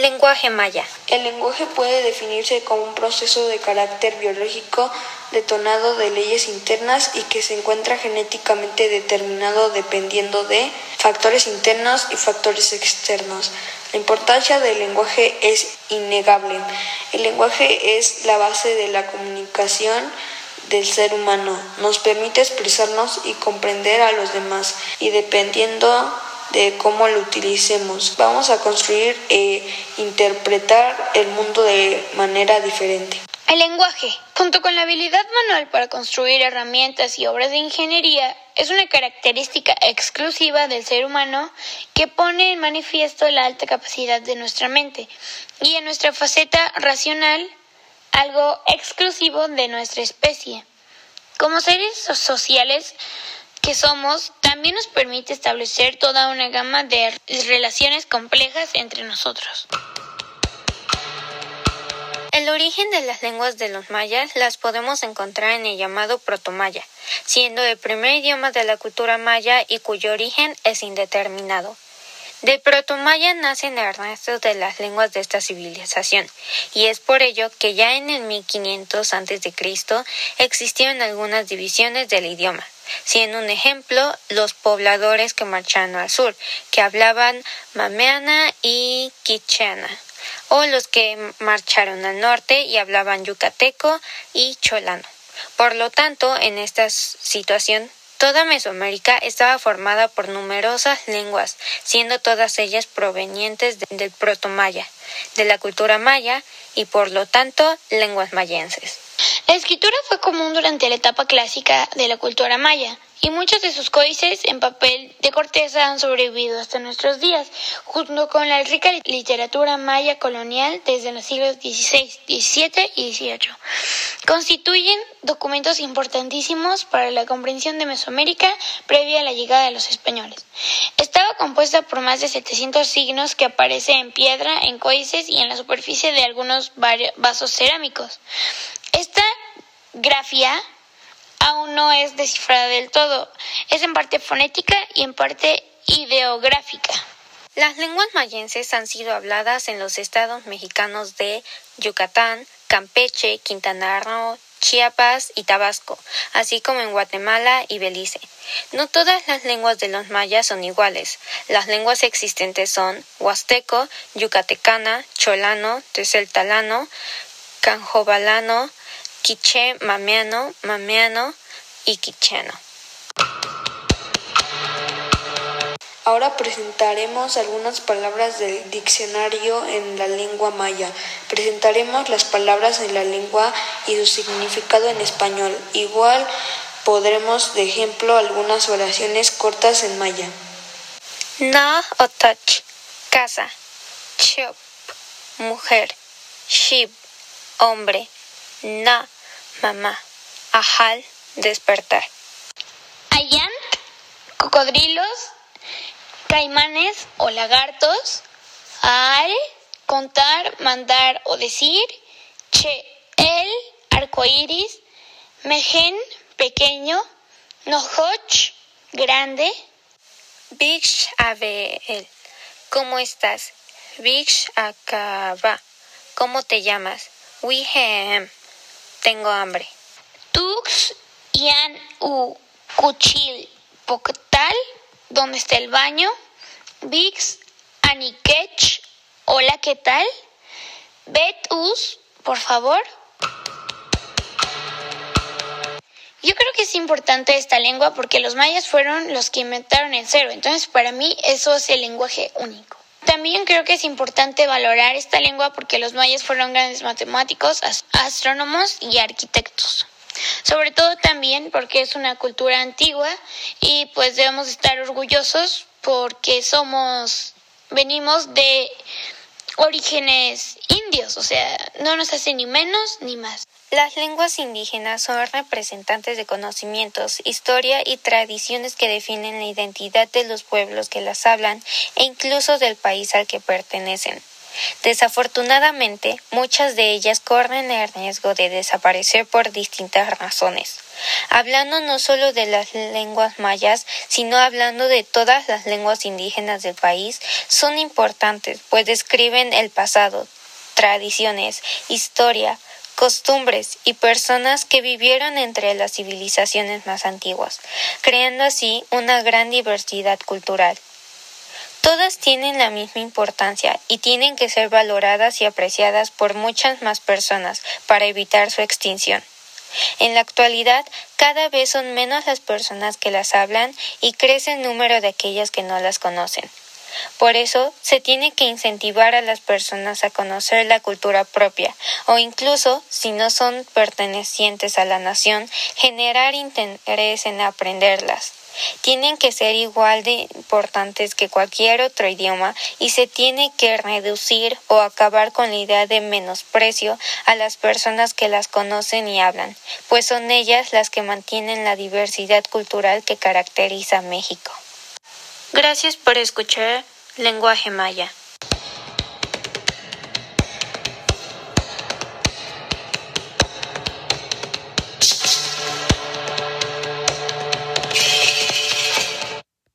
Lenguaje maya. El lenguaje puede definirse como un proceso de carácter biológico detonado de leyes internas y que se encuentra genéticamente determinado dependiendo de factores internos y factores externos. La importancia del lenguaje es innegable. El lenguaje es la base de la comunicación del ser humano. Nos permite expresarnos y comprender a los demás y dependiendo de cómo lo utilicemos. Vamos a construir e interpretar el mundo de manera diferente. El lenguaje, junto con la habilidad manual para construir herramientas y obras de ingeniería, es una característica exclusiva del ser humano que pone en manifiesto la alta capacidad de nuestra mente y en nuestra faceta racional algo exclusivo de nuestra especie. Como seres sociales, que somos también nos permite establecer toda una gama de relaciones complejas entre nosotros. El origen de las lenguas de los mayas las podemos encontrar en el llamado protomaya, siendo el primer idioma de la cultura maya y cuyo origen es indeterminado. Del protomaya nacen el resto de las lenguas de esta civilización, y es por ello que ya en el 1500 a.C. existieron algunas divisiones del idioma, siendo un ejemplo los pobladores que marcharon al sur, que hablaban mameana y quichana, o los que marcharon al norte y hablaban yucateco y cholano. Por lo tanto, en esta situación Toda Mesoamérica estaba formada por numerosas lenguas, siendo todas ellas provenientes del proto-maya, de la cultura maya y por lo tanto lenguas mayenses. La escritura fue común durante la etapa clásica de la cultura maya, y muchos de sus códices en papel de corteza han sobrevivido hasta nuestros días, junto con la rica literatura maya colonial desde los siglos XVI, XVII y XVIII. Constituyen documentos importantísimos para la comprensión de Mesoamérica previa a la llegada de los españoles. Estaba compuesta por más de 700 signos que aparecen en piedra, en códices y en la superficie de algunos vasos cerámicos. Esta grafía aún no es descifrada del todo. Es en parte fonética y en parte ideográfica. Las lenguas mayenses han sido habladas en los estados mexicanos de Yucatán, Campeche, Quintana Roo, Chiapas y Tabasco, así como en Guatemala y Belice. No todas las lenguas de los mayas son iguales. Las lenguas existentes son huasteco, yucatecana, cholano, teceltalano, canjobalano, quiché, mameano, mameano y quicheno. Ahora presentaremos algunas palabras del diccionario en la lengua maya. Presentaremos las palabras en la lengua y su significado en español. Igual podremos de ejemplo algunas oraciones cortas en maya. Na otach, casa. Chop, mujer. Shib, hombre. Na, mamá. Ajal, despertar. Ayant, cocodrilos, caimanes o lagartos. Al, contar, mandar o decir. Che, el, arcoíris. Mejen, pequeño. Nohoch, grande. Bish el. ¿cómo estás? Bish acaba, ¿cómo te llamas? Wihem, tengo hambre. Tux Yan U Cuchil Poctal, ¿dónde está el baño? Vix Anikech, hola, ¿qué tal? Betus, por favor. Yo creo que es importante esta lengua porque los mayas fueron los que inventaron el cero, entonces para mí eso es el lenguaje único. También creo que es importante valorar esta lengua porque los mayas fueron grandes matemáticos, astrónomos y arquitectos. Sobre todo también porque es una cultura antigua y pues debemos estar orgullosos porque somos, venimos de orígenes indios, o sea, no nos hace ni menos ni más. Las lenguas indígenas son representantes de conocimientos, historia y tradiciones que definen la identidad de los pueblos que las hablan e incluso del país al que pertenecen. Desafortunadamente, muchas de ellas corren el riesgo de desaparecer por distintas razones. Hablando no solo de las lenguas mayas, sino hablando de todas las lenguas indígenas del país, son importantes, pues describen el pasado, tradiciones, historia, costumbres y personas que vivieron entre las civilizaciones más antiguas, creando así una gran diversidad cultural. Todas tienen la misma importancia y tienen que ser valoradas y apreciadas por muchas más personas para evitar su extinción. En la actualidad, cada vez son menos las personas que las hablan y crece el número de aquellas que no las conocen. Por eso se tiene que incentivar a las personas a conocer la cultura propia o incluso, si no son pertenecientes a la nación, generar interés en aprenderlas. Tienen que ser igual de importantes que cualquier otro idioma y se tiene que reducir o acabar con la idea de menosprecio a las personas que las conocen y hablan, pues son ellas las que mantienen la diversidad cultural que caracteriza a México. Gracias por escuchar Lenguaje Maya.